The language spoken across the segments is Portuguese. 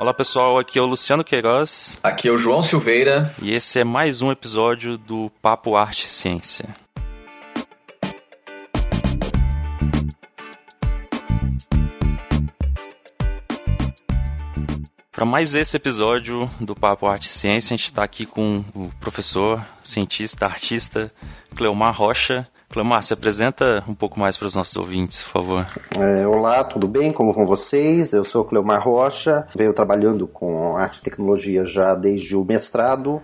Olá pessoal, aqui é o Luciano Queiroz. Aqui é o João Silveira. E esse é mais um episódio do Papo Arte e Ciência. Para mais esse episódio do Papo Arte e Ciência, a gente está aqui com o professor, cientista, artista Cleomar Rocha. Cleomar, se apresenta um pouco mais para os nossos ouvintes, por favor. É, olá, tudo bem? Como vão vocês? Eu sou Cleomar Rocha, venho trabalhando com arte e tecnologia já desde o mestrado.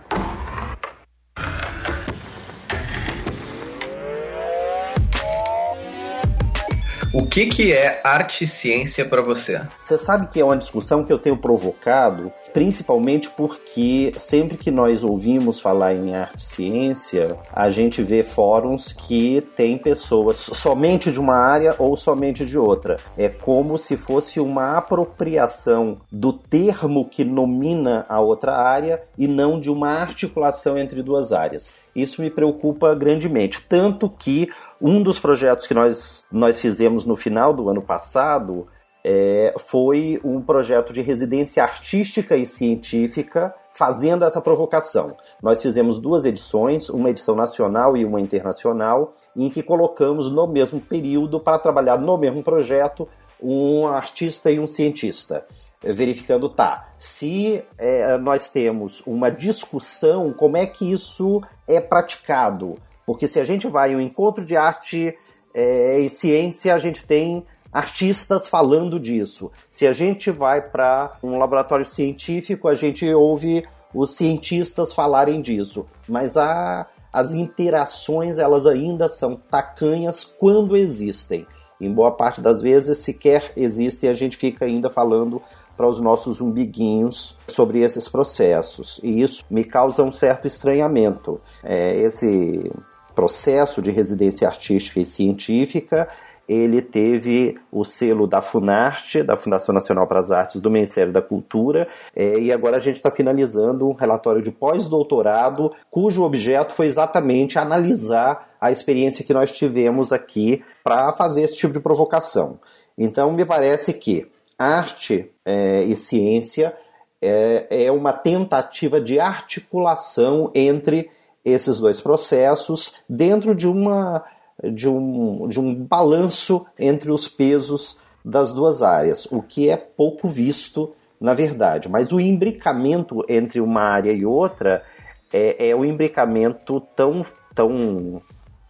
O que, que é arte e ciência para você? Você sabe que é uma discussão que eu tenho provocado, principalmente porque sempre que nós ouvimos falar em arte e ciência, a gente vê fóruns que tem pessoas somente de uma área ou somente de outra. É como se fosse uma apropriação do termo que nomina a outra área e não de uma articulação entre duas áreas. Isso me preocupa grandemente, tanto que um dos projetos que nós, nós fizemos no final do ano passado é, foi um projeto de residência artística e científica fazendo essa provocação. Nós fizemos duas edições, uma edição nacional e uma internacional, em que colocamos no mesmo período, para trabalhar no mesmo projeto, um artista e um cientista verificando, tá, se é, nós temos uma discussão, como é que isso é praticado? Porque se a gente vai em um encontro de arte é, e ciência, a gente tem artistas falando disso. Se a gente vai para um laboratório científico, a gente ouve os cientistas falarem disso. Mas a, as interações, elas ainda são tacanhas quando existem. Em boa parte das vezes, sequer existem, a gente fica ainda falando para os nossos umbiguinhos sobre esses processos. E isso me causa um certo estranhamento. É, esse processo de residência artística e científica, ele teve o selo da Funarte, da Fundação Nacional para as Artes do Ministério da Cultura, é, e agora a gente está finalizando um relatório de pós-doutorado, cujo objeto foi exatamente analisar a experiência que nós tivemos aqui para fazer esse tipo de provocação. Então, me parece que arte é, e ciência é, é uma tentativa de articulação entre esses dois processos dentro de uma de um, de um balanço entre os pesos das duas áreas, o que é pouco visto na verdade. Mas o imbricamento entre uma área e outra é, é um imbricamento tão, tão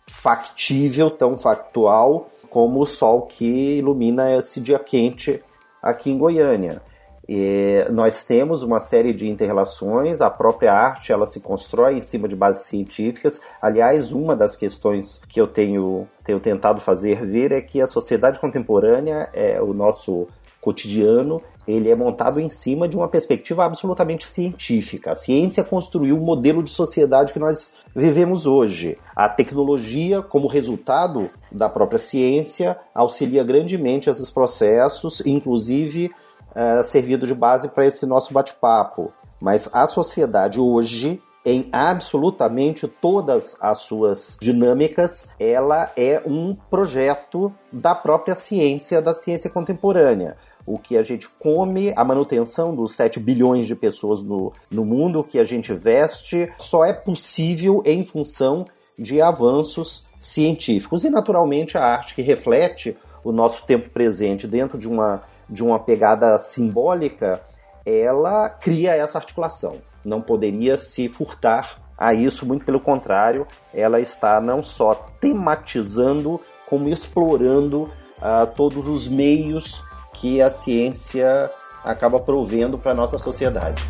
factível, tão factual como o sol que ilumina esse dia quente aqui em Goiânia. E nós temos uma série de interrelações, a própria arte ela se constrói em cima de bases científicas. Aliás, uma das questões que eu tenho, tenho tentado fazer ver é que a sociedade contemporânea, é o nosso cotidiano, ele é montado em cima de uma perspectiva absolutamente científica. A ciência construiu o modelo de sociedade que nós vivemos hoje. A tecnologia, como resultado da própria ciência, auxilia grandemente esses processos, inclusive uh, servido de base para esse nosso bate-papo. Mas a sociedade hoje, em absolutamente todas as suas dinâmicas, ela é um projeto da própria ciência, da ciência contemporânea. O que a gente come, a manutenção dos 7 bilhões de pessoas no, no mundo, o que a gente veste, só é possível em função de avanços científicos. E, naturalmente, a arte que reflete o nosso tempo presente dentro de uma de uma pegada simbólica, ela cria essa articulação. Não poderia se furtar a isso, muito pelo contrário, ela está não só tematizando, como explorando uh, todos os meios que a ciência acaba provendo para a nossa sociedade.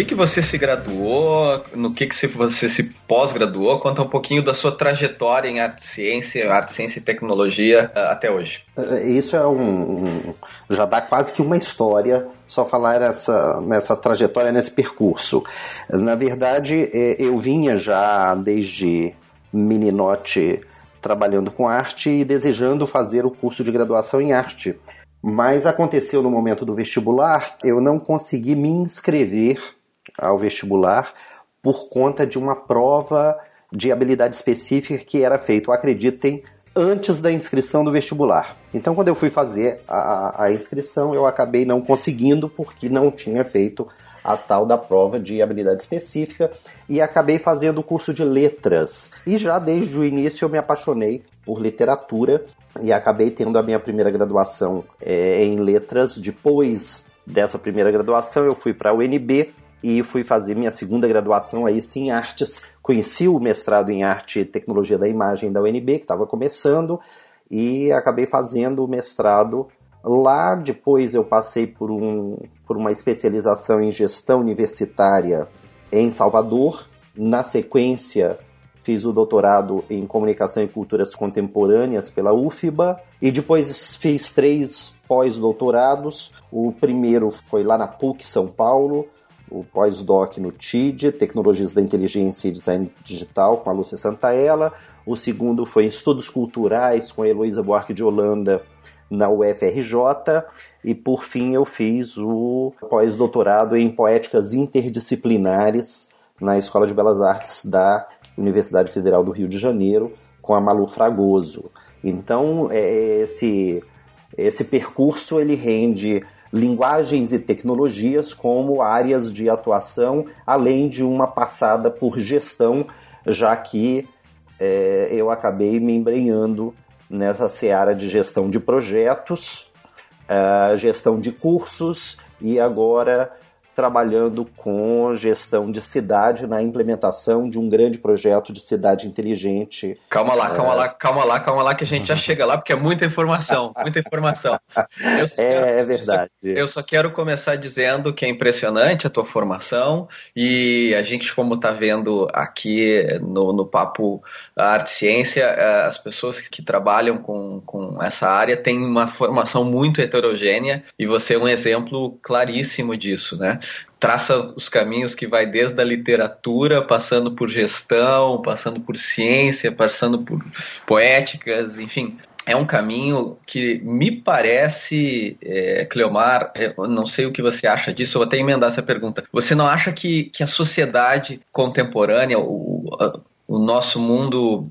Que, que você se graduou, no que, que você se pós-graduou, conta um pouquinho da sua trajetória em arte ciência, arte ciência e tecnologia uh, até hoje. É, isso é um, já dá quase que uma história só falar nessa, nessa trajetória, nesse percurso. Na verdade, é, eu vinha já desde meninote trabalhando com arte e desejando fazer o curso de graduação em arte. Mas aconteceu no momento do vestibular, eu não consegui me inscrever ao vestibular por conta de uma prova de habilidade específica que era feita, acreditem, antes da inscrição do vestibular. Então, quando eu fui fazer a, a inscrição, eu acabei não conseguindo porque não tinha feito a tal da prova de habilidade específica e acabei fazendo o curso de letras. E já desde o início eu me apaixonei por literatura e acabei tendo a minha primeira graduação é, em letras. Depois dessa primeira graduação, eu fui para a UNB e fui fazer minha segunda graduação aí sim em artes. Conheci o mestrado em arte e tecnologia da imagem da UNB, que estava começando, e acabei fazendo o mestrado lá. Depois eu passei por, um, por uma especialização em gestão universitária em Salvador. Na sequência, fiz o doutorado em comunicação e culturas contemporâneas pela UFBA e depois fiz três pós-doutorados. O primeiro foi lá na PUC São Paulo, o pós-doc no TID, Tecnologias da Inteligência e Design Digital, com a Lúcia Santaella. O segundo foi Estudos Culturais, com a Heloísa Buarque de Holanda, na UFRJ. E, por fim, eu fiz o pós-doutorado em Poéticas Interdisciplinares na Escola de Belas Artes da Universidade Federal do Rio de Janeiro, com a Malu Fragoso. Então, é, esse, esse percurso ele rende linguagens e tecnologias como áreas de atuação, além de uma passada por gestão, já que é, eu acabei me embrenhando nessa seara de gestão de projetos, uh, gestão de cursos e agora trabalhando com gestão de cidade na implementação de um grande projeto de cidade inteligente. Calma lá, calma é... lá, calma lá, calma lá, que a gente já chega lá, porque é muita informação, muita informação. é, quero, é verdade. Eu só, eu só, quero começar dizendo que é impressionante a tua formação e a gente, como está vendo aqui no, no Papo Arte Ciência, é, as pessoas que trabalham com, com essa área têm uma formação muito heterogênea e você é um exemplo claríssimo disso, né? Traça os caminhos que vai desde a literatura, passando por gestão, passando por ciência, passando por poéticas, enfim. É um caminho que me parece, é, Cleomar, é, não sei o que você acha disso, eu vou até emendar essa pergunta. Você não acha que, que a sociedade contemporânea, o, o nosso mundo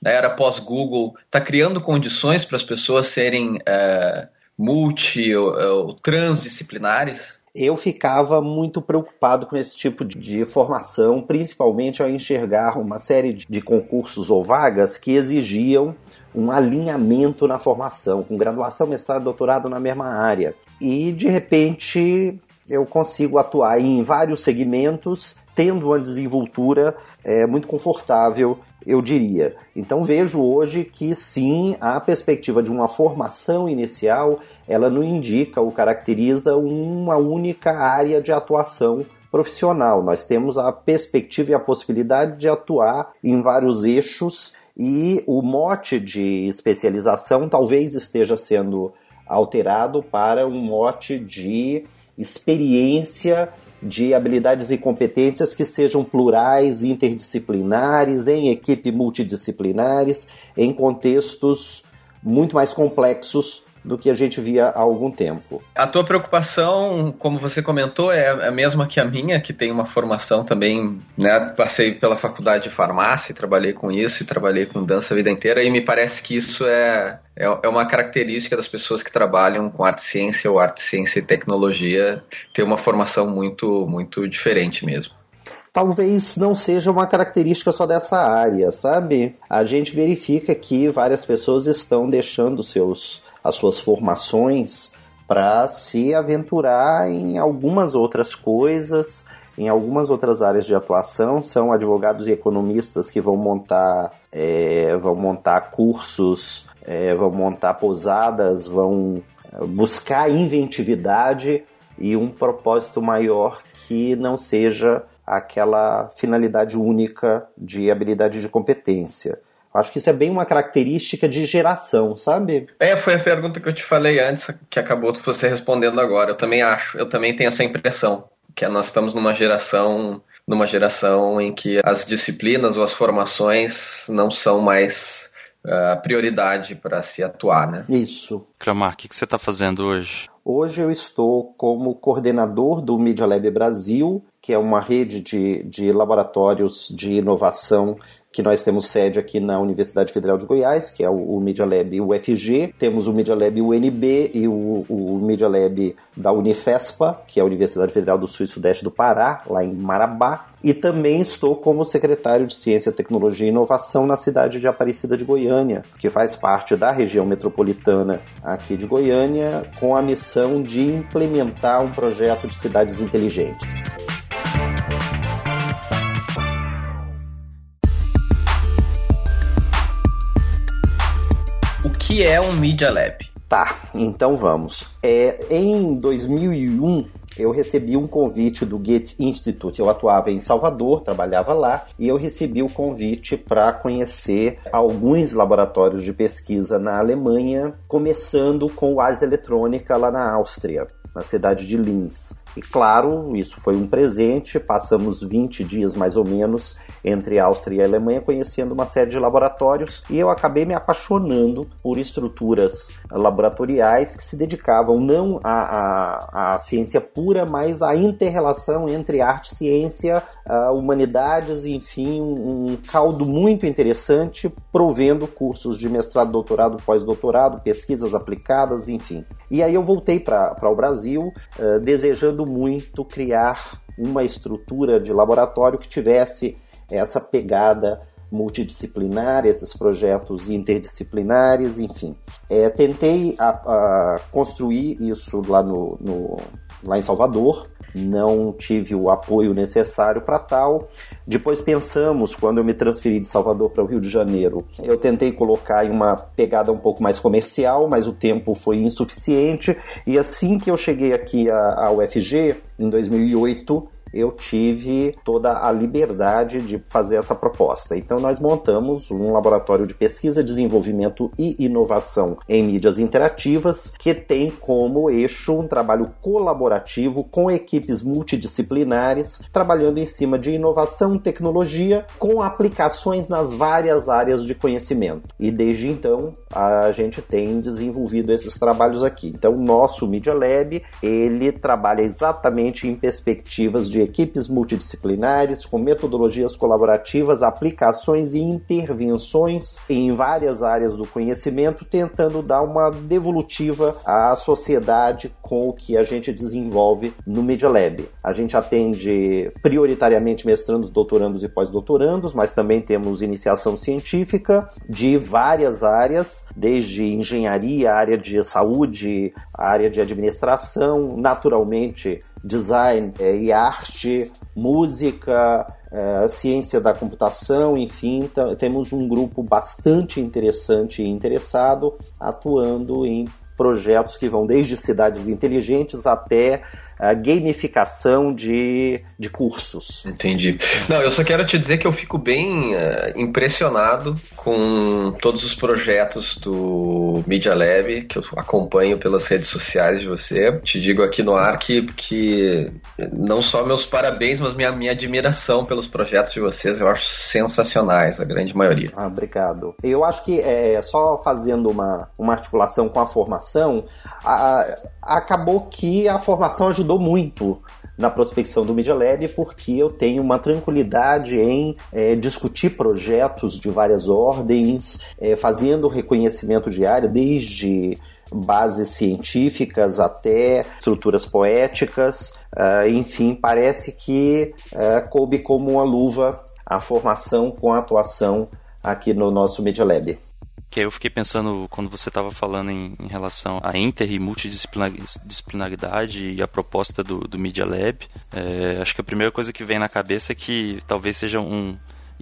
da era pós-Google, está criando condições para as pessoas serem é, multi ou, ou transdisciplinares? Eu ficava muito preocupado com esse tipo de formação, principalmente ao enxergar uma série de concursos ou vagas que exigiam um alinhamento na formação, com graduação, mestrado, doutorado na mesma área. E de repente eu consigo atuar em vários segmentos, tendo uma desenvoltura é, muito confortável, eu diria. Então vejo hoje que sim, a perspectiva de uma formação inicial ela não indica ou caracteriza uma única área de atuação profissional. Nós temos a perspectiva e a possibilidade de atuar em vários eixos e o mote de especialização talvez esteja sendo alterado para um mote de experiência de habilidades e competências que sejam plurais, interdisciplinares, em equipe multidisciplinares, em contextos muito mais complexos do que a gente via há algum tempo. A tua preocupação, como você comentou, é a mesma que a minha, que tem uma formação também, né? Passei pela faculdade de farmácia, trabalhei com isso e trabalhei com dança a vida inteira, e me parece que isso é, é, é uma característica das pessoas que trabalham com arte ciência ou arte ciência e tecnologia, ter uma formação muito, muito diferente mesmo talvez não seja uma característica só dessa área, sabe? A gente verifica que várias pessoas estão deixando seus as suas formações para se aventurar em algumas outras coisas, em algumas outras áreas de atuação. São advogados e economistas que vão montar, é, vão montar cursos, é, vão montar pousadas, vão é, buscar inventividade e um propósito maior que não seja aquela finalidade única de habilidade de competência. Acho que isso é bem uma característica de geração, sabe? É, foi a pergunta que eu te falei antes, que acabou você respondendo agora. Eu também acho, eu também tenho essa impressão, que nós estamos numa geração, numa geração em que as disciplinas ou as formações não são mais uh, prioridade para se atuar, né? Isso. Clamar, o que, que você está fazendo hoje? Hoje eu estou como coordenador do Media Lab Brasil, que é uma rede de, de laboratórios de inovação que nós temos sede aqui na Universidade Federal de Goiás, que é o, o Media Lab UFG, temos o Media Lab UNB e o, o Media Lab da Unifespa, que é a Universidade Federal do Sul e Sudeste do Pará, lá em Marabá, e também estou como secretário de Ciência, Tecnologia e Inovação na cidade de Aparecida de Goiânia, que faz parte da região metropolitana aqui de Goiânia, com a missão de implementar um projeto de cidades inteligentes. Que é um Media Lab? Tá, então vamos. É, em 2001, eu recebi um convite do Goethe Institute. Eu atuava em Salvador, trabalhava lá, e eu recebi o convite para conhecer alguns laboratórios de pesquisa na Alemanha, começando com o Ars Eletrônica lá na Áustria, na cidade de Linz. E claro, isso foi um presente. Passamos 20 dias mais ou menos entre Áustria e Alemanha conhecendo uma série de laboratórios e eu acabei me apaixonando por estruturas laboratoriais que se dedicavam não à, à, à ciência pura, mas à interrelação entre arte, ciência, humanidades, enfim, um, um caldo muito interessante, provendo cursos de mestrado, doutorado, pós-doutorado, pesquisas aplicadas, enfim. E aí eu voltei para o Brasil, uh, desejando muito criar uma estrutura de laboratório que tivesse essa pegada multidisciplinar, esses projetos interdisciplinares, enfim. É, tentei a, a construir isso lá, no, no, lá em Salvador, não tive o apoio necessário para tal. Depois pensamos, quando eu me transferi de Salvador para o Rio de Janeiro, eu tentei colocar em uma pegada um pouco mais comercial, mas o tempo foi insuficiente. E assim que eu cheguei aqui à UFG, em 2008, eu tive toda a liberdade de fazer essa proposta. Então, nós montamos um laboratório de pesquisa, desenvolvimento e inovação em mídias interativas, que tem como eixo um trabalho colaborativo com equipes multidisciplinares, trabalhando em cima de inovação, tecnologia, com aplicações nas várias áreas de conhecimento. E desde então, a gente tem desenvolvido esses trabalhos aqui. Então, o nosso Media Lab, ele trabalha exatamente em perspectivas de equipes multidisciplinares com metodologias colaborativas, aplicações e intervenções em várias áreas do conhecimento, tentando dar uma devolutiva à sociedade com o que a gente desenvolve no Media Lab. A gente atende prioritariamente mestrandos, doutorandos e pós-doutorandos, mas também temos iniciação científica de várias áreas, desde engenharia, área de saúde, área de administração, naturalmente design é, e arte, música, é, ciência da computação, enfim, temos um grupo bastante interessante e interessado atuando em projetos que vão desde cidades inteligentes até a gamificação de, de cursos. Entendi. Não, eu só quero te dizer que eu fico bem uh, impressionado com todos os projetos do Media Lab, que eu acompanho pelas redes sociais de você. Te digo aqui no ar que, que não só meus parabéns, mas minha, minha admiração pelos projetos de vocês, eu acho sensacionais, a grande maioria. Ah, obrigado. Eu acho que é, só fazendo uma, uma articulação com a formação, a, acabou que a formação ajudou muito na prospecção do Media Lab porque eu tenho uma tranquilidade em é, discutir projetos de várias ordens, é, fazendo reconhecimento diário, desde bases científicas até estruturas poéticas, uh, enfim, parece que uh, coube como uma luva a formação com a atuação aqui no nosso Media Lab que eu fiquei pensando quando você estava falando em, em, relação à inter e multidisciplinaridade e a proposta do, do Media Lab. É, acho que a primeira coisa que vem na cabeça é que talvez seja um.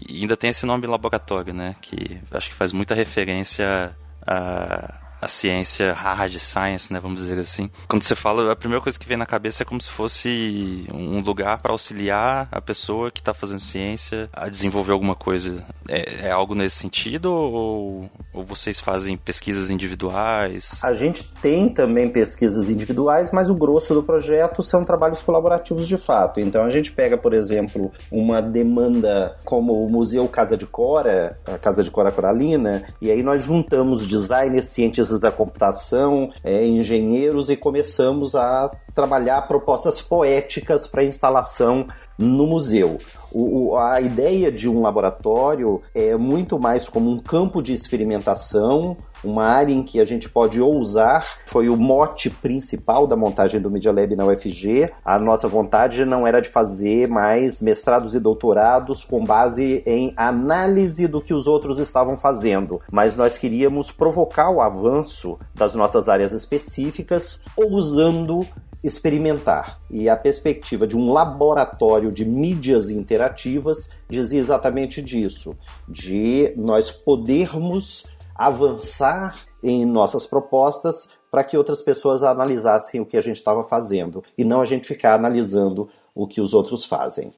Ainda tem esse nome laboratório, né? Que acho que faz muita referência a, a ciência hard science, né, vamos dizer assim. Quando você fala, a primeira coisa que vem na cabeça é como se fosse um lugar para auxiliar a pessoa que está fazendo ciência a desenvolver alguma coisa. É, é algo nesse sentido ou, ou vocês fazem pesquisas individuais? A gente tem também pesquisas individuais, mas o grosso do projeto são trabalhos colaborativos de fato. Então a gente pega, por exemplo, uma demanda como o Museu Casa de Cora, a Casa de Cora Coralina, e aí nós juntamos designers, cientistas da computação, é, engenheiros e começamos a trabalhar propostas poéticas para instalação no museu. O, a ideia de um laboratório é muito mais como um campo de experimentação, uma área em que a gente pode ousar. Foi o mote principal da montagem do Media Lab na UFG. A nossa vontade não era de fazer mais mestrados e doutorados com base em análise do que os outros estavam fazendo, mas nós queríamos provocar o avanço das nossas áreas específicas ousando experimentar. E a perspectiva de um laboratório de mídias interativas dizia exatamente disso, de nós podermos avançar em nossas propostas para que outras pessoas analisassem o que a gente estava fazendo e não a gente ficar analisando o que os outros fazem.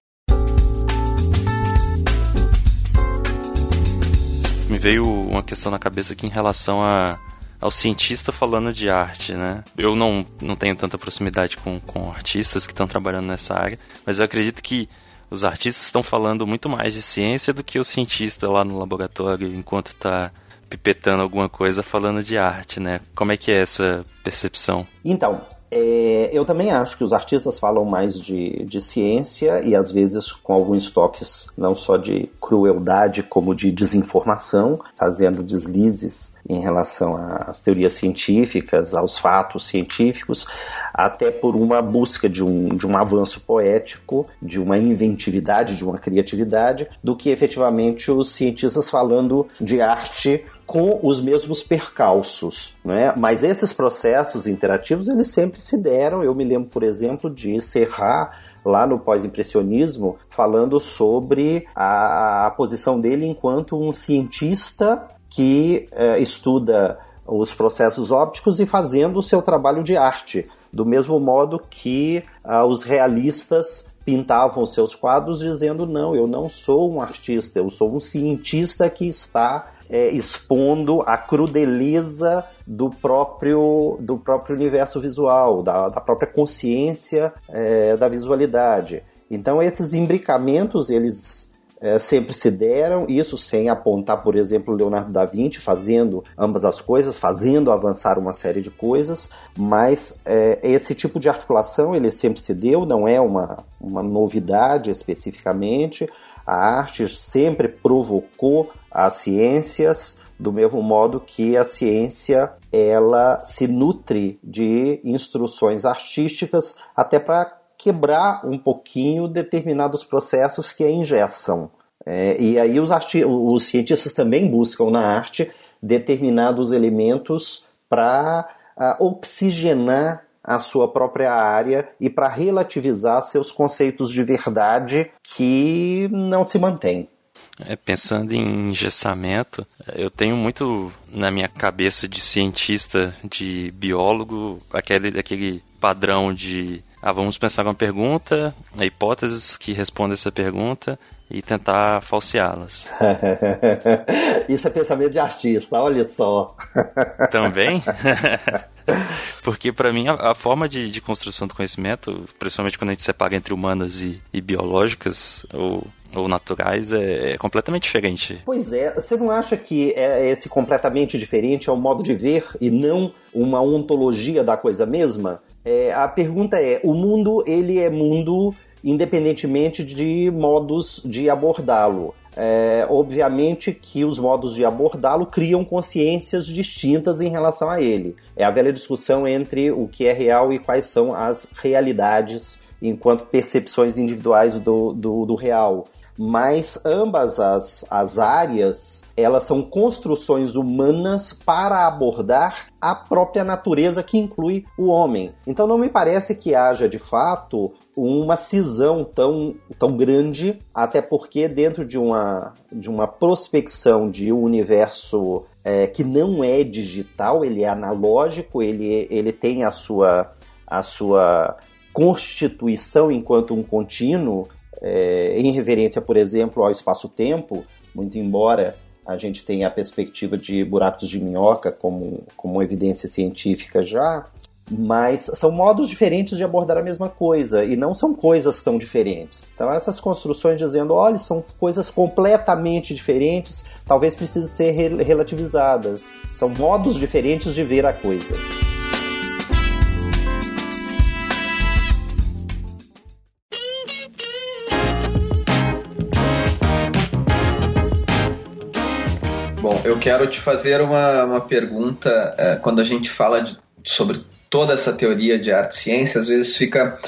Me veio uma questão na cabeça aqui em relação a ao cientista falando de arte, né? Eu não, não tenho tanta proximidade com, com artistas que estão trabalhando nessa área, mas eu acredito que os artistas estão falando muito mais de ciência do que o cientista lá no laboratório enquanto está pipetando alguma coisa falando de arte, né? Como é que é essa percepção? Então, é, eu também acho que os artistas falam mais de, de ciência e às vezes com alguns toques não só de crueldade como de desinformação, fazendo deslizes em relação às teorias científicas, aos fatos científicos, até por uma busca de um, de um avanço poético, de uma inventividade, de uma criatividade, do que efetivamente os cientistas falando de arte com os mesmos percalços, né? Mas esses processos interativos eles sempre se deram. Eu me lembro, por exemplo, de Serra lá no pós-impressionismo falando sobre a, a, posição dele enquanto um cientista que é, estuda os processos ópticos e fazendo o seu trabalho de arte, do mesmo modo que ah, os realistas pintavam seus quadros dizendo não, eu não sou um artista, eu sou um cientista que está é, expondo a crudeleza do próprio, do próprio universo visual, da, da própria consciência é, da visualidade. Então esses imbricamentos eles é, sempre se deram, isso sem apontar, por exemplo, Leonardo da Vinci fazendo ambas as coisas, fazendo avançar uma série de coisas, mas é, esse tipo de articulação ele sempre se deu, não é uma, uma novidade especificamente. A arte sempre provocou as ciências, do mesmo modo que a ciência ela se nutre de instruções artísticas até para quebrar um pouquinho determinados processos que a ingessam. É, e aí os, os cientistas também buscam na arte determinados elementos para uh, oxigenar a sua própria área e para relativizar seus conceitos de verdade que não se mantêm. É, pensando em engessamento, eu tenho muito na minha cabeça de cientista, de biólogo, aquele, aquele padrão de ah, vamos pensar uma pergunta, hipóteses que respondem essa pergunta e tentar falseá-las. Isso é pensamento de artista, olha só. Também? Porque para mim a, a forma de, de, construção do conhecimento, principalmente quando a gente separa entre humanas e, e biológicas ou, ou naturais, é, é, completamente diferente. Pois é, você não acha que é esse completamente diferente é um modo de ver e não uma ontologia da coisa mesma? É, a pergunta é: o mundo ele é mundo independentemente de modos de abordá-lo. É, obviamente que os modos de abordá-lo criam consciências distintas em relação a ele. É a velha discussão entre o que é real e quais são as realidades enquanto percepções individuais do, do, do real mas ambas as, as áreas elas são construções humanas para abordar a própria natureza que inclui o homem. Então não me parece que haja de fato uma cisão tão, tão grande, até porque dentro de uma, de uma prospecção de um universo é, que não é digital, ele é analógico, ele, ele tem a sua, a sua constituição enquanto um contínuo, é, em referência, por exemplo, ao espaço-tempo, muito embora a gente tenha a perspectiva de buracos de minhoca como, como evidência científica já, mas são modos diferentes de abordar a mesma coisa e não são coisas tão diferentes. Então essas construções dizendo, olha, são coisas completamente diferentes, talvez precisem ser relativizadas. São modos diferentes de ver a coisa. Eu quero te fazer uma, uma pergunta. É, quando a gente fala de, sobre toda essa teoria de arte e ciência, às vezes fica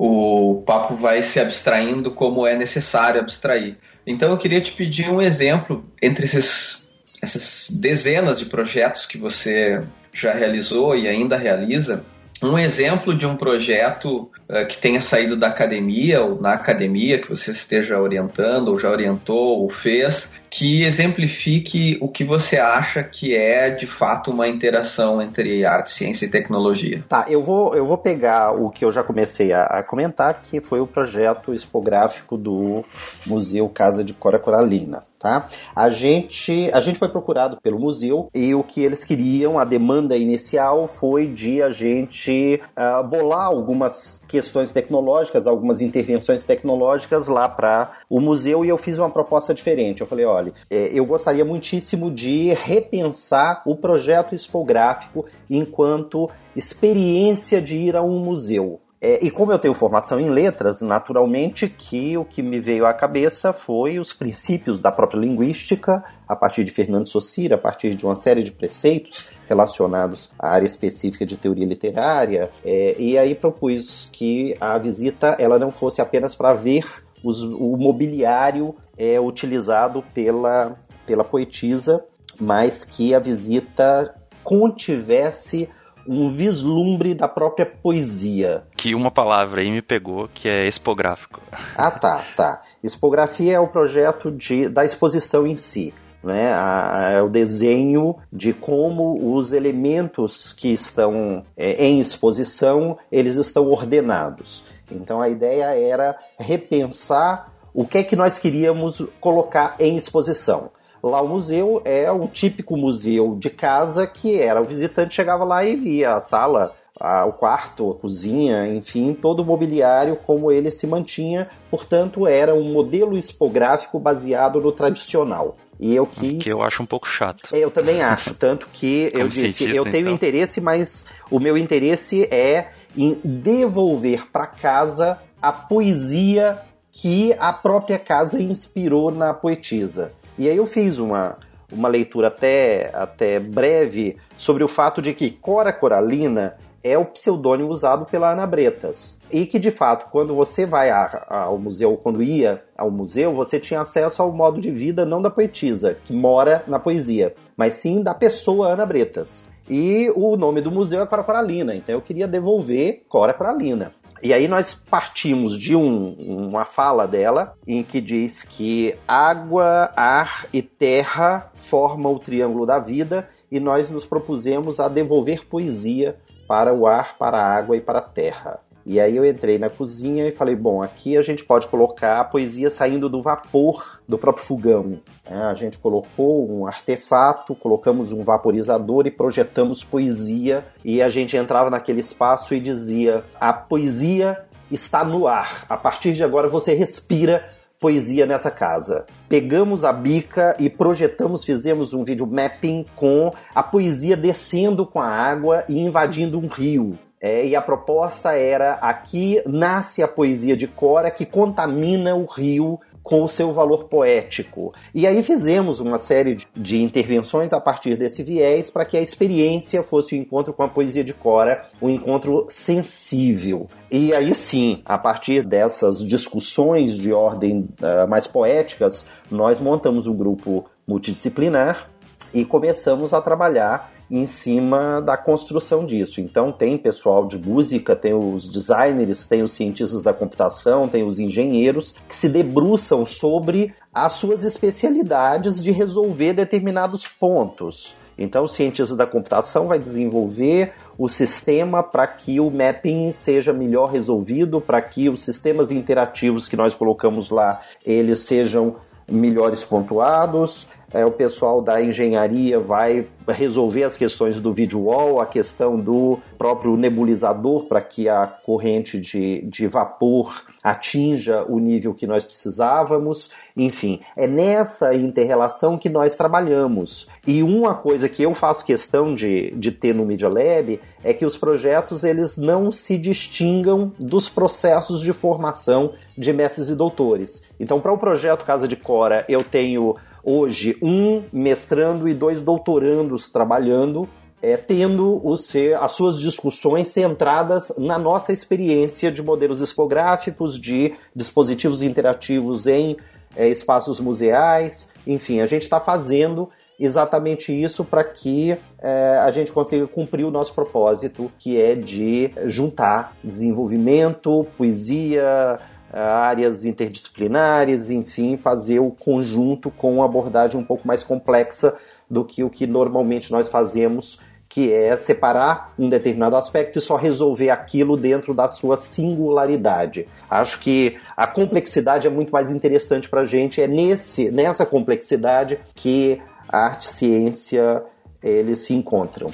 o papo vai se abstraindo como é necessário abstrair. Então eu queria te pedir um exemplo entre esses, essas dezenas de projetos que você já realizou e ainda realiza, um exemplo de um projeto uh, que tenha saído da academia ou na academia que você esteja orientando ou já orientou ou fez que exemplifique o que você acha que é de fato uma interação entre arte, ciência e tecnologia. Tá, eu vou, eu vou pegar o que eu já comecei a, a comentar, que foi o projeto expográfico do Museu Casa de Cora Coralina tá? A gente, a gente foi procurado pelo museu e o que eles queriam, a demanda inicial foi de a gente uh, bolar algumas questões tecnológicas, algumas intervenções tecnológicas lá para o museu e eu fiz uma proposta diferente. Eu falei, olha, é, eu gostaria muitíssimo de repensar o projeto expográfico enquanto experiência de ir a um museu. É, e como eu tenho formação em letras, naturalmente que o que me veio à cabeça foi os princípios da própria linguística, a partir de Fernando Saussure, a partir de uma série de preceitos relacionados à área específica de teoria literária, é, e aí propus que a visita ela não fosse apenas para ver os, o mobiliário é, utilizado pela, pela poetisa, mas que a visita contivesse um vislumbre da própria poesia. Que uma palavra aí me pegou, que é expográfico. Ah, tá, tá. Expografia é o projeto de, da exposição em si. Né, a, é o desenho de como os elementos que estão é, em exposição eles estão ordenados. Então a ideia era repensar o que é que nós queríamos colocar em exposição. Lá o museu é o típico museu de casa que era o visitante chegava lá e via a sala, a, o quarto, a cozinha, enfim, todo o mobiliário como ele se mantinha, portanto era um modelo expográfico baseado no tradicional. E eu quis. Que eu acho um pouco chato. É, eu também acho, tanto que eu disse, eu tenho então. interesse, mas o meu interesse é em devolver para casa a poesia que a própria casa inspirou na poetisa. E aí eu fiz uma, uma leitura até, até breve sobre o fato de que Cora Coralina é o pseudônimo usado pela Ana Bretas. E que, de fato, quando você vai a, a, ao museu, quando ia ao museu, você tinha acesso ao modo de vida não da poetisa, que mora na poesia, mas sim da pessoa Ana Bretas. E o nome do museu é Cora Coralina, então eu queria devolver Cora Coralina. E aí nós partimos de um, uma fala dela em que diz que água, ar e terra formam o triângulo da vida e nós nos propusemos a devolver poesia para o ar, para a água e para a terra. E aí eu entrei na cozinha e falei, bom, aqui a gente pode colocar a poesia saindo do vapor do próprio fogão. É, a gente colocou um artefato, colocamos um vaporizador e projetamos poesia. E a gente entrava naquele espaço e dizia: a poesia está no ar. A partir de agora você respira poesia nessa casa. Pegamos a bica e projetamos, fizemos um vídeo mapping com a poesia descendo com a água e invadindo um rio. É, e a proposta era: aqui nasce a poesia de Cora que contamina o rio com o seu valor poético. E aí fizemos uma série de intervenções a partir desse viés para que a experiência fosse o encontro com a poesia de Cora, um encontro sensível. E aí sim, a partir dessas discussões de ordem uh, mais poéticas, nós montamos um grupo multidisciplinar e começamos a trabalhar em cima da construção disso. Então tem pessoal de música, tem os designers, tem os cientistas da computação, tem os engenheiros que se debruçam sobre as suas especialidades de resolver determinados pontos. Então, o cientista da computação vai desenvolver o sistema para que o mapping seja melhor resolvido, para que os sistemas interativos que nós colocamos lá eles sejam melhores pontuados. É, o pessoal da engenharia vai resolver as questões do video wall, a questão do próprio nebulizador para que a corrente de, de vapor atinja o nível que nós precisávamos. Enfim, é nessa interrelação que nós trabalhamos. E uma coisa que eu faço questão de, de ter no Media Lab é que os projetos eles não se distingam dos processos de formação de mestres e doutores. Então, para o projeto Casa de Cora, eu tenho hoje um mestrando e dois doutorandos trabalhando, é, tendo os, as suas discussões centradas na nossa experiência de modelos discográficos, de dispositivos interativos em é, espaços museais, enfim, a gente está fazendo exatamente isso para que é, a gente consiga cumprir o nosso propósito, que é de juntar desenvolvimento, poesia, áreas interdisciplinares, enfim, fazer o conjunto com uma abordagem um pouco mais complexa do que o que normalmente nós fazemos, que é separar um determinado aspecto e só resolver aquilo dentro da sua singularidade. Acho que a complexidade é muito mais interessante para a gente, é nesse, nessa complexidade que a arte e ciência eles se encontram.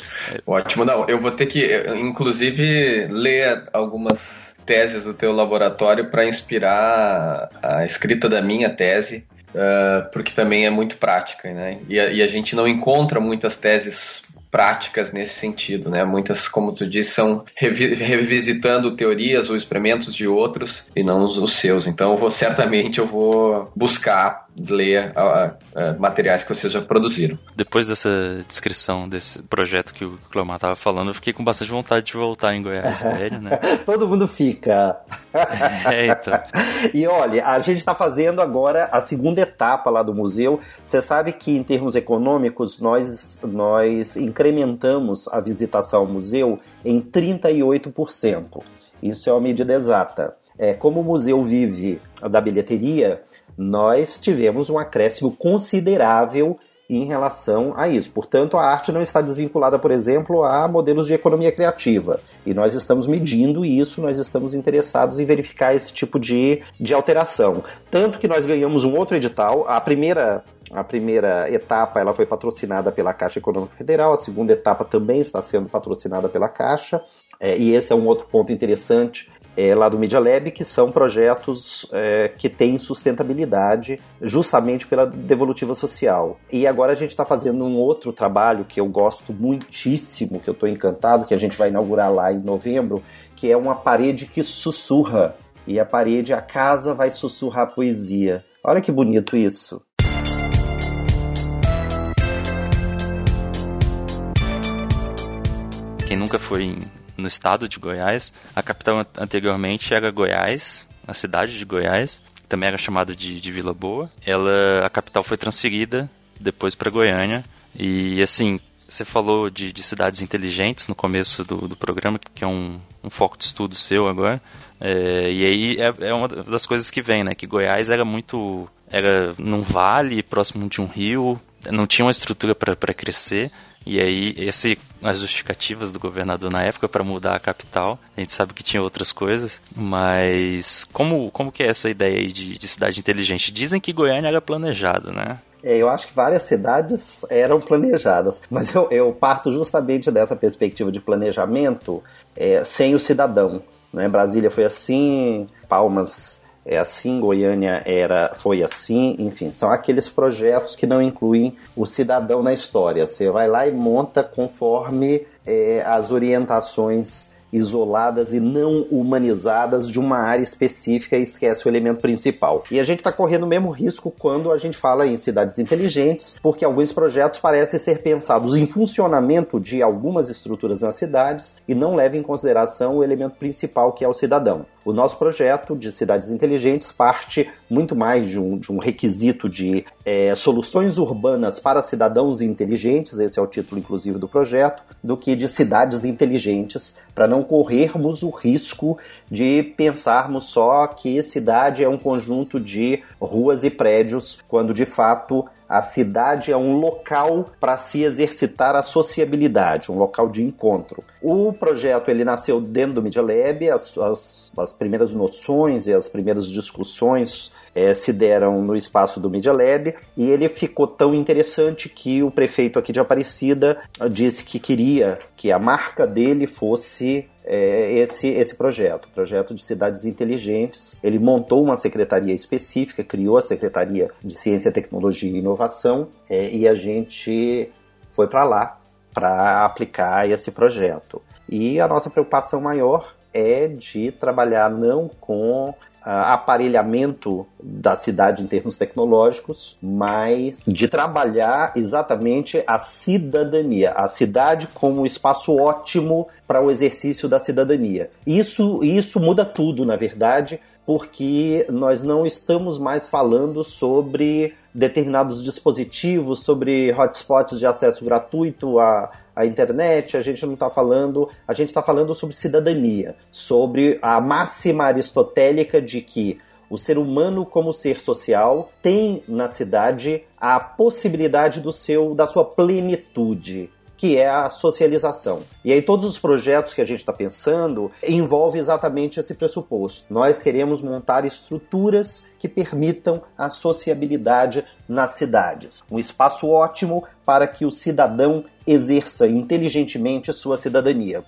Ótimo, não, eu vou ter que, inclusive, ler algumas teses do teu laboratório para inspirar a escrita da minha tese, uh, porque também é muito prática, né? E a, e a, gente não encontra muitas teses práticas nesse sentido, né? Muitas, como tu disse, são revi revisitando teorias ou experimentos de outros e não os, os seus. Então, eu vou certamente eu vou buscar ler uh, uh, materiais que vocês já produziram. Depois dessa descrição desse projeto que o Cleomar estava falando, eu fiquei com bastante vontade de voltar em Goiás velho, né? Todo mundo fica. é, então. E olha, a gente está fazendo agora a segunda etapa lá do museu. Você sabe que em termos econômicos nós nós incrementamos a visitação ao museu em 38%. Isso é uma medida exata. É, como o museu vive da bilheteria, nós tivemos um acréscimo considerável em relação a isso. Portanto, a arte não está desvinculada, por exemplo, a modelos de economia criativa. E nós estamos medindo isso, nós estamos interessados em verificar esse tipo de, de alteração. Tanto que nós ganhamos um outro edital, a primeira. A primeira etapa ela foi patrocinada pela Caixa Econômica Federal, a segunda etapa também está sendo patrocinada pela Caixa, é, e esse é um outro ponto interessante é, lá do Media Lab, que são projetos é, que têm sustentabilidade justamente pela devolutiva social. E agora a gente está fazendo um outro trabalho que eu gosto muitíssimo, que eu estou encantado, que a gente vai inaugurar lá em novembro, que é uma parede que sussurra. E a parede, a casa vai sussurrar poesia. Olha que bonito isso. Quem nunca foi em no estado de Goiás. A capital anteriormente era Goiás, a cidade de Goiás, também era chamada de, de Vila Boa. Ela, a capital foi transferida depois para Goiânia e assim você falou de, de, cidades inteligentes no começo do, do programa, que é um, um, foco de estudo seu agora. É, e aí é, é, uma das coisas que vem, né? Que Goiás era muito. Era num vale, próximo de um rio, não tinha uma estrutura para crescer. E aí, esse, as justificativas do governador na época para mudar a capital, a gente sabe que tinha outras coisas, mas como, como que é essa ideia aí de, de cidade inteligente? Dizem que Goiânia era planejado, né? É, eu acho que várias cidades eram planejadas, mas eu, eu parto justamente dessa perspectiva de planejamento é, sem o cidadão. Né? Brasília foi assim, Palmas é assim, Goiânia era, foi assim, enfim, são aqueles projetos que não incluem o cidadão na história. Você vai lá e monta conforme é, as orientações isoladas e não humanizadas de uma área específica e esquece o elemento principal. E a gente está correndo o mesmo risco quando a gente fala em cidades inteligentes, porque alguns projetos parecem ser pensados em funcionamento de algumas estruturas nas cidades e não levam em consideração o elemento principal que é o cidadão. O nosso projeto de cidades inteligentes parte muito mais de um, de um requisito de é, soluções urbanas para cidadãos inteligentes, esse é o título inclusive do projeto, do que de cidades inteligentes, para não corrermos o risco de pensarmos só que cidade é um conjunto de ruas e prédios, quando de fato a cidade é um local para se exercitar a sociabilidade, um local de encontro. O projeto ele nasceu dentro do Media Lab, as, as, as primeiras noções e as primeiras discussões é, se deram no espaço do Media Lab e ele ficou tão interessante que o prefeito aqui de Aparecida disse que queria que a marca dele fosse é, esse, esse projeto, projeto de cidades inteligentes. Ele montou uma secretaria específica, criou a Secretaria de Ciência, Tecnologia e Inovação é, e a gente foi para lá para aplicar esse projeto. E a nossa preocupação maior é de trabalhar não com aparelhamento da cidade em termos tecnológicos, mas de trabalhar exatamente a cidadania, a cidade como um espaço ótimo para o exercício da cidadania. Isso, isso muda tudo, na verdade, porque nós não estamos mais falando sobre determinados dispositivos, sobre hotspots de acesso gratuito a, a internet, a gente não está falando, a gente está falando sobre cidadania, sobre a máxima aristotélica de que o ser humano como ser social tem na cidade a possibilidade do seu da sua plenitude que é a socialização. E aí todos os projetos que a gente está pensando envolvem exatamente esse pressuposto. Nós queremos montar estruturas que permitam a sociabilidade nas cidades. Um espaço ótimo para que o cidadão exerça inteligentemente sua cidadania.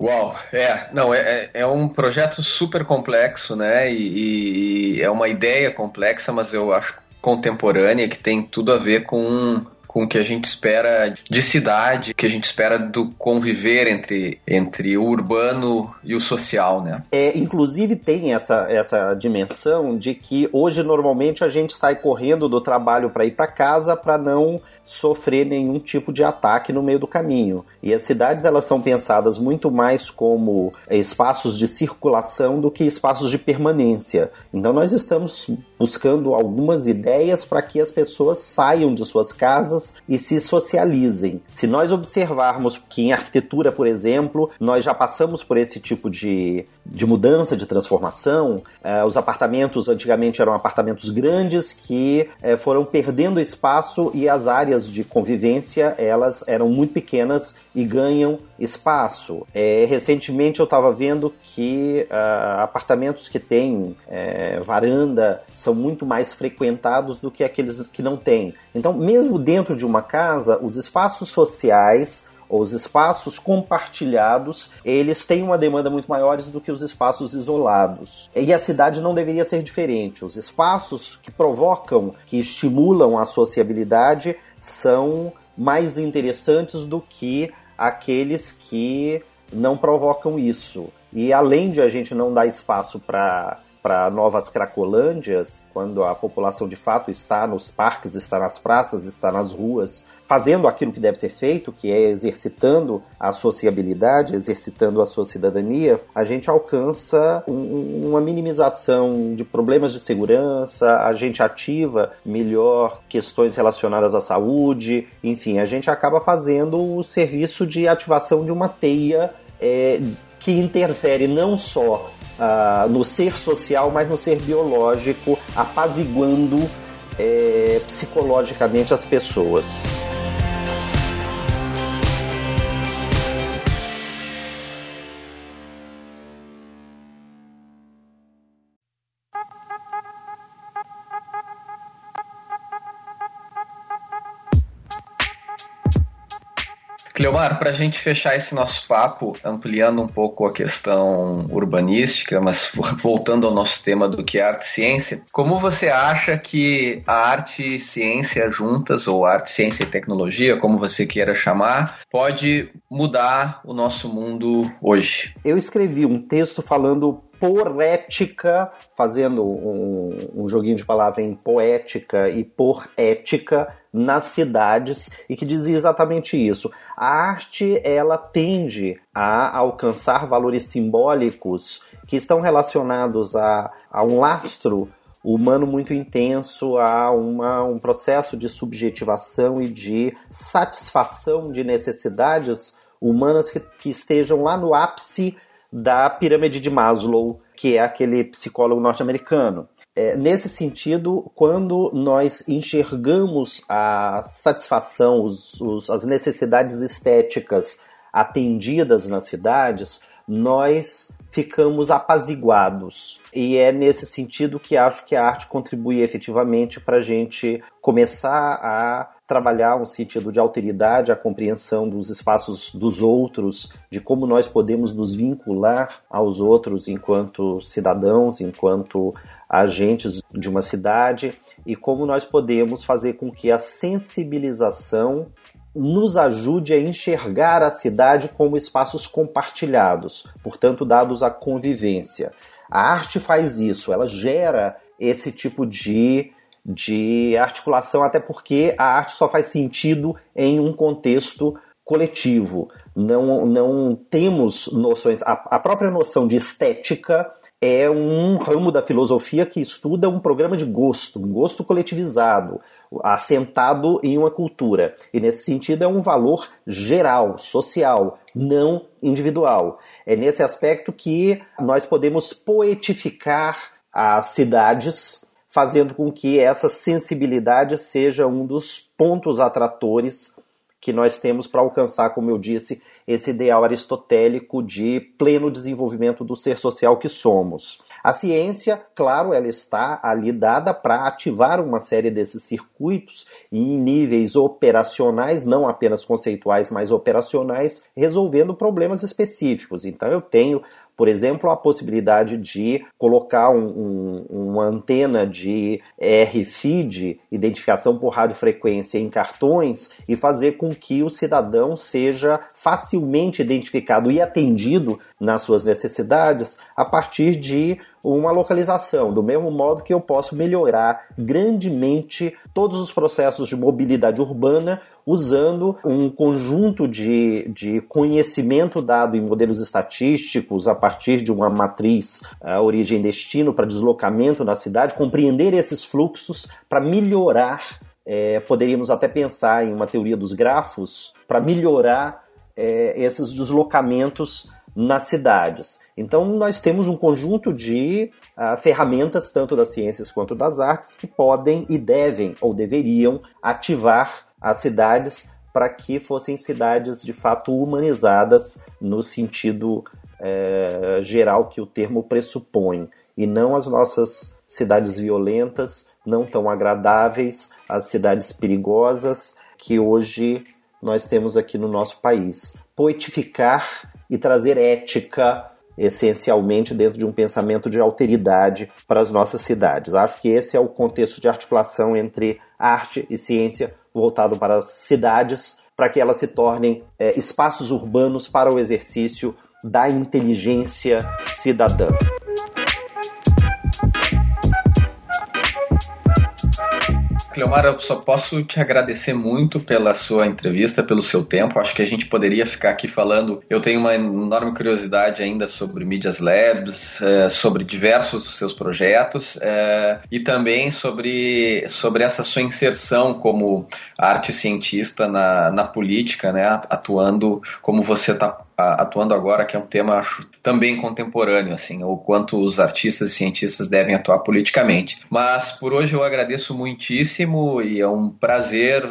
Uau, é, não, é, é, é um projeto super complexo, né? E, e, é uma ideia complexa, mas eu acho contemporânea que tem tudo a ver com com o que a gente espera de cidade, que a gente espera do conviver entre, entre o urbano e o social, né? É, inclusive tem essa, essa dimensão de que hoje normalmente a gente sai correndo do trabalho para ir para casa para não sofrer nenhum tipo de ataque no meio do caminho. E as cidades elas são pensadas muito mais como espaços de circulação do que espaços de permanência. Então nós estamos buscando algumas ideias para que as pessoas saiam de suas casas e se socializem. Se nós observarmos que em arquitetura, por exemplo, nós já passamos por esse tipo de, de mudança, de transformação, eh, os apartamentos antigamente eram apartamentos grandes que eh, foram perdendo espaço e as áreas áreas de convivência elas eram muito pequenas e ganham espaço. É, recentemente eu estava vendo que uh, apartamentos que têm é, varanda são muito mais frequentados do que aqueles que não têm. Então, mesmo dentro de uma casa, os espaços sociais os espaços compartilhados, eles têm uma demanda muito maiores do que os espaços isolados. E a cidade não deveria ser diferente. Os espaços que provocam, que estimulam a sociabilidade, são mais interessantes do que aqueles que não provocam isso. E além de a gente não dar espaço para para novas cracolândias, quando a população de fato está nos parques, está nas praças, está nas ruas, fazendo aquilo que deve ser feito, que é exercitando a sociabilidade, exercitando a sua cidadania, a gente alcança um, uma minimização de problemas de segurança, a gente ativa melhor questões relacionadas à saúde, enfim, a gente acaba fazendo o serviço de ativação de uma teia é, que interfere não só uh, no ser social, mas no ser biológico, apaziguando é, psicologicamente as pessoas. Cleomar, para a gente fechar esse nosso papo, ampliando um pouco a questão urbanística, mas voltando ao nosso tema do que é arte e ciência, como você acha que a arte e ciência juntas, ou arte, ciência e tecnologia, como você queira chamar, pode mudar o nosso mundo hoje? Eu escrevi um texto falando por ética, fazendo um, um joguinho de palavra em poética e por ética nas cidades e que dizia exatamente isso. A arte ela tende a alcançar valores simbólicos que estão relacionados a, a um lastro humano muito intenso, a uma, um processo de subjetivação e de satisfação de necessidades humanas que, que estejam lá no ápice da pirâmide de Maslow, que é aquele psicólogo norte-americano. É, nesse sentido, quando nós enxergamos a satisfação, os, os, as necessidades estéticas atendidas nas cidades, nós ficamos apaziguados. E é nesse sentido que acho que a arte contribui efetivamente para a gente começar a trabalhar um sentido de alteridade, a compreensão dos espaços dos outros, de como nós podemos nos vincular aos outros enquanto cidadãos, enquanto agentes de uma cidade e como nós podemos fazer com que a sensibilização nos ajude a enxergar a cidade como espaços compartilhados, portanto, dados à convivência. A arte faz isso, ela gera esse tipo de de articulação, até porque a arte só faz sentido em um contexto coletivo. Não, não temos noções. A, a própria noção de estética é um ramo da filosofia que estuda um programa de gosto, um gosto coletivizado, assentado em uma cultura. E nesse sentido é um valor geral, social, não individual. É nesse aspecto que nós podemos poetificar as cidades fazendo com que essa sensibilidade seja um dos pontos atratores que nós temos para alcançar, como eu disse, esse ideal aristotélico de pleno desenvolvimento do ser social que somos. A ciência, claro, ela está ali dada para ativar uma série desses circuitos em níveis operacionais, não apenas conceituais, mas operacionais, resolvendo problemas específicos. Então eu tenho por exemplo, a possibilidade de colocar um, um, uma antena de RFID, identificação por radiofrequência, em cartões e fazer com que o cidadão seja facilmente identificado e atendido nas suas necessidades a partir de uma localização, do mesmo modo que eu posso melhorar grandemente todos os processos de mobilidade urbana usando um conjunto de, de conhecimento dado em modelos estatísticos a partir de uma matriz uh, origem-destino para deslocamento na cidade, compreender esses fluxos para melhorar. É, poderíamos até pensar em uma teoria dos grafos para melhorar é, esses deslocamentos nas cidades. Então, nós temos um conjunto de uh, ferramentas, tanto das ciências quanto das artes, que podem e devem ou deveriam ativar as cidades para que fossem cidades de fato humanizadas no sentido é, geral que o termo pressupõe, e não as nossas cidades violentas, não tão agradáveis, as cidades perigosas que hoje nós temos aqui no nosso país. Poetificar e trazer ética essencialmente dentro de um pensamento de alteridade para as nossas cidades. Acho que esse é o contexto de articulação entre arte e ciência voltado para as cidades, para que elas se tornem é, espaços urbanos para o exercício da inteligência cidadã. Cleomar, eu só posso te agradecer muito pela sua entrevista, pelo seu tempo. Acho que a gente poderia ficar aqui falando. Eu tenho uma enorme curiosidade ainda sobre Medias Labs, é, sobre diversos dos seus projetos é, e também sobre, sobre essa sua inserção como arte cientista na, na política, né, atuando como você está atuando agora, que é um tema acho, também contemporâneo, assim, o quanto os artistas e cientistas devem atuar politicamente. Mas por hoje eu agradeço muitíssimo e é um prazer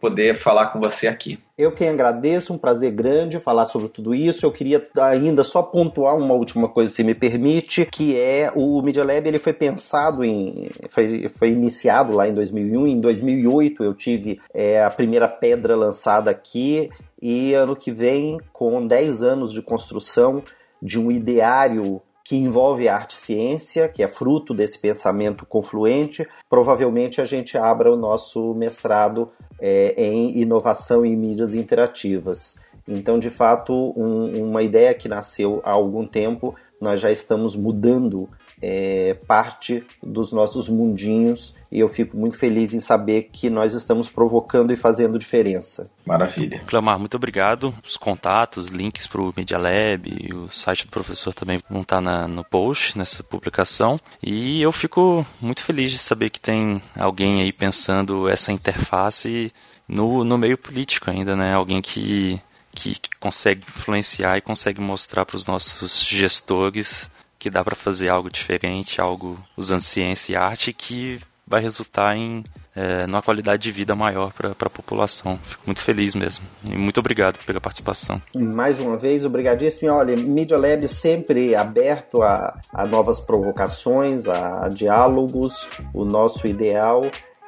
poder falar com você aqui. Eu quem agradeço, um prazer grande falar sobre tudo isso. Eu queria ainda só pontuar uma última coisa, se me permite, que é o Media Lab ele foi pensado em, foi, foi iniciado lá em 2001. Em 2008 eu tive é, a primeira pedra lançada aqui e ano que vem, com 10 anos de construção de um ideário que envolve arte e ciência, que é fruto desse pensamento confluente, provavelmente a gente abra o nosso mestrado é, em inovação em mídias interativas. Então, de fato, um, uma ideia que nasceu há algum tempo, nós já estamos mudando é, parte dos nossos mundinhos e eu fico muito feliz em saber que nós estamos provocando e fazendo diferença. Maravilha. Clamar, muito obrigado. Os contatos, links para o Media Lab e o site do professor também vão estar na, no post, nessa publicação. E eu fico muito feliz de saber que tem alguém aí pensando essa interface no, no meio político ainda, né? Alguém que, que, que consegue influenciar e consegue mostrar para os nossos gestores que dá para fazer algo diferente, algo usando ciência e arte que vai resultar em é, numa qualidade de vida maior para a população. Fico muito feliz mesmo. E muito obrigado pela participação. Mais uma vez, obrigadíssimo. Olha, Media Lab sempre aberto a, a novas provocações, a diálogos. O nosso ideal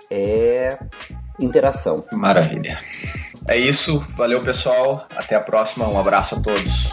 é interação. Maravilha. É isso, valeu pessoal, até a próxima, um abraço a todos.